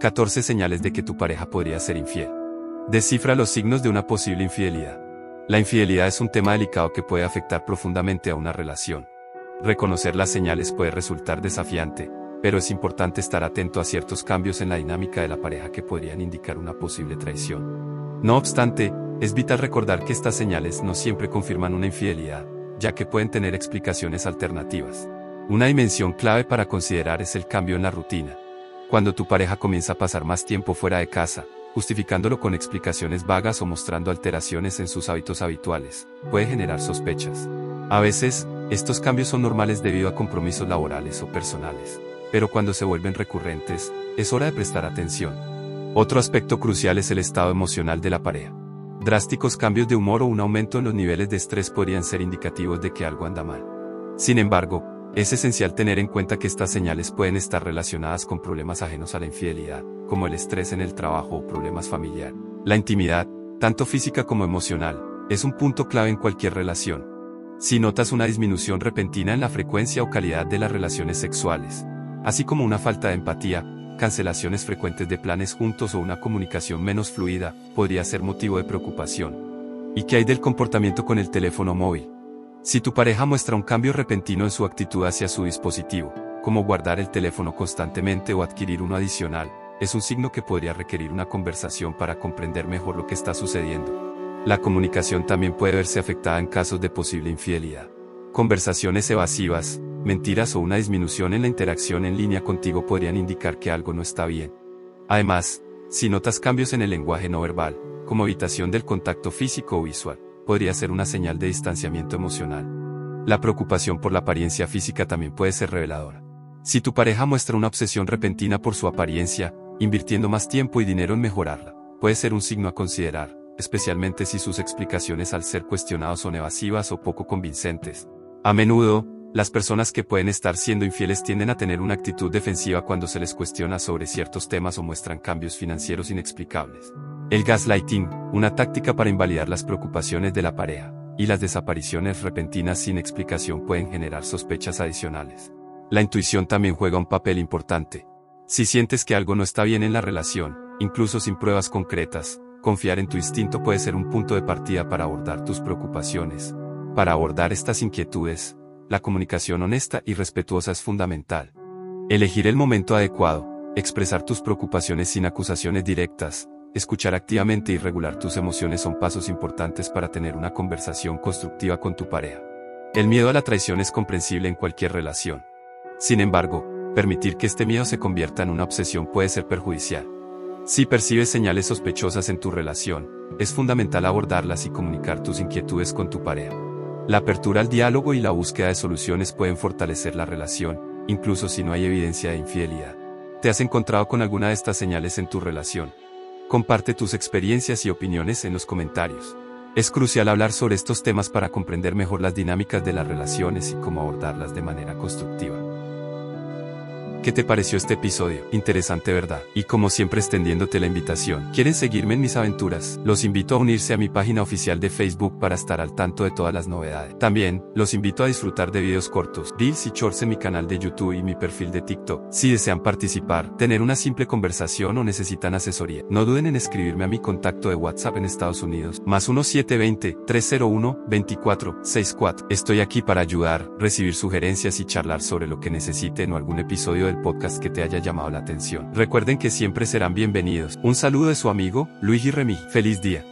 14 señales de que tu pareja podría ser infiel. Descifra los signos de una posible infidelidad. La infidelidad es un tema delicado que puede afectar profundamente a una relación. Reconocer las señales puede resultar desafiante, pero es importante estar atento a ciertos cambios en la dinámica de la pareja que podrían indicar una posible traición. No obstante, es vital recordar que estas señales no siempre confirman una infidelidad, ya que pueden tener explicaciones alternativas. Una dimensión clave para considerar es el cambio en la rutina. Cuando tu pareja comienza a pasar más tiempo fuera de casa, justificándolo con explicaciones vagas o mostrando alteraciones en sus hábitos habituales, puede generar sospechas. A veces, estos cambios son normales debido a compromisos laborales o personales, pero cuando se vuelven recurrentes, es hora de prestar atención. Otro aspecto crucial es el estado emocional de la pareja. Drásticos cambios de humor o un aumento en los niveles de estrés podrían ser indicativos de que algo anda mal. Sin embargo, es esencial tener en cuenta que estas señales pueden estar relacionadas con problemas ajenos a la infidelidad, como el estrés en el trabajo o problemas familiares. La intimidad, tanto física como emocional, es un punto clave en cualquier relación. Si notas una disminución repentina en la frecuencia o calidad de las relaciones sexuales, así como una falta de empatía, cancelaciones frecuentes de planes juntos o una comunicación menos fluida, podría ser motivo de preocupación. ¿Y qué hay del comportamiento con el teléfono móvil? Si tu pareja muestra un cambio repentino en su actitud hacia su dispositivo, como guardar el teléfono constantemente o adquirir uno adicional, es un signo que podría requerir una conversación para comprender mejor lo que está sucediendo. La comunicación también puede verse afectada en casos de posible infidelidad. Conversaciones evasivas, mentiras o una disminución en la interacción en línea contigo podrían indicar que algo no está bien. Además, si notas cambios en el lenguaje no verbal, como evitación del contacto físico o visual, podría ser una señal de distanciamiento emocional. La preocupación por la apariencia física también puede ser reveladora. Si tu pareja muestra una obsesión repentina por su apariencia, invirtiendo más tiempo y dinero en mejorarla, puede ser un signo a considerar, especialmente si sus explicaciones al ser cuestionados son evasivas o poco convincentes. A menudo, las personas que pueden estar siendo infieles tienden a tener una actitud defensiva cuando se les cuestiona sobre ciertos temas o muestran cambios financieros inexplicables. El gaslighting, una táctica para invalidar las preocupaciones de la pareja, y las desapariciones repentinas sin explicación pueden generar sospechas adicionales. La intuición también juega un papel importante. Si sientes que algo no está bien en la relación, incluso sin pruebas concretas, confiar en tu instinto puede ser un punto de partida para abordar tus preocupaciones. Para abordar estas inquietudes, la comunicación honesta y respetuosa es fundamental. Elegir el momento adecuado, expresar tus preocupaciones sin acusaciones directas, Escuchar activamente y regular tus emociones son pasos importantes para tener una conversación constructiva con tu pareja. El miedo a la traición es comprensible en cualquier relación. Sin embargo, permitir que este miedo se convierta en una obsesión puede ser perjudicial. Si percibes señales sospechosas en tu relación, es fundamental abordarlas y comunicar tus inquietudes con tu pareja. La apertura al diálogo y la búsqueda de soluciones pueden fortalecer la relación, incluso si no hay evidencia de infidelidad. ¿Te has encontrado con alguna de estas señales en tu relación? Comparte tus experiencias y opiniones en los comentarios. Es crucial hablar sobre estos temas para comprender mejor las dinámicas de las relaciones y cómo abordarlas de manera constructiva. ¿Qué te pareció este episodio? Interesante, ¿verdad? Y como siempre extendiéndote la invitación. ¿Quieren seguirme en mis aventuras? Los invito a unirse a mi página oficial de Facebook para estar al tanto de todas las novedades. También, los invito a disfrutar de videos cortos, reels y shorts en mi canal de YouTube y mi perfil de TikTok. Si desean participar, tener una simple conversación o necesitan asesoría, no duden en escribirme a mi contacto de WhatsApp en Estados Unidos, más 1720-301-2464. Estoy aquí para ayudar, recibir sugerencias y charlar sobre lo que necesiten o algún episodio de el podcast que te haya llamado la atención. Recuerden que siempre serán bienvenidos. Un saludo de su amigo, Luigi Remy. Feliz día.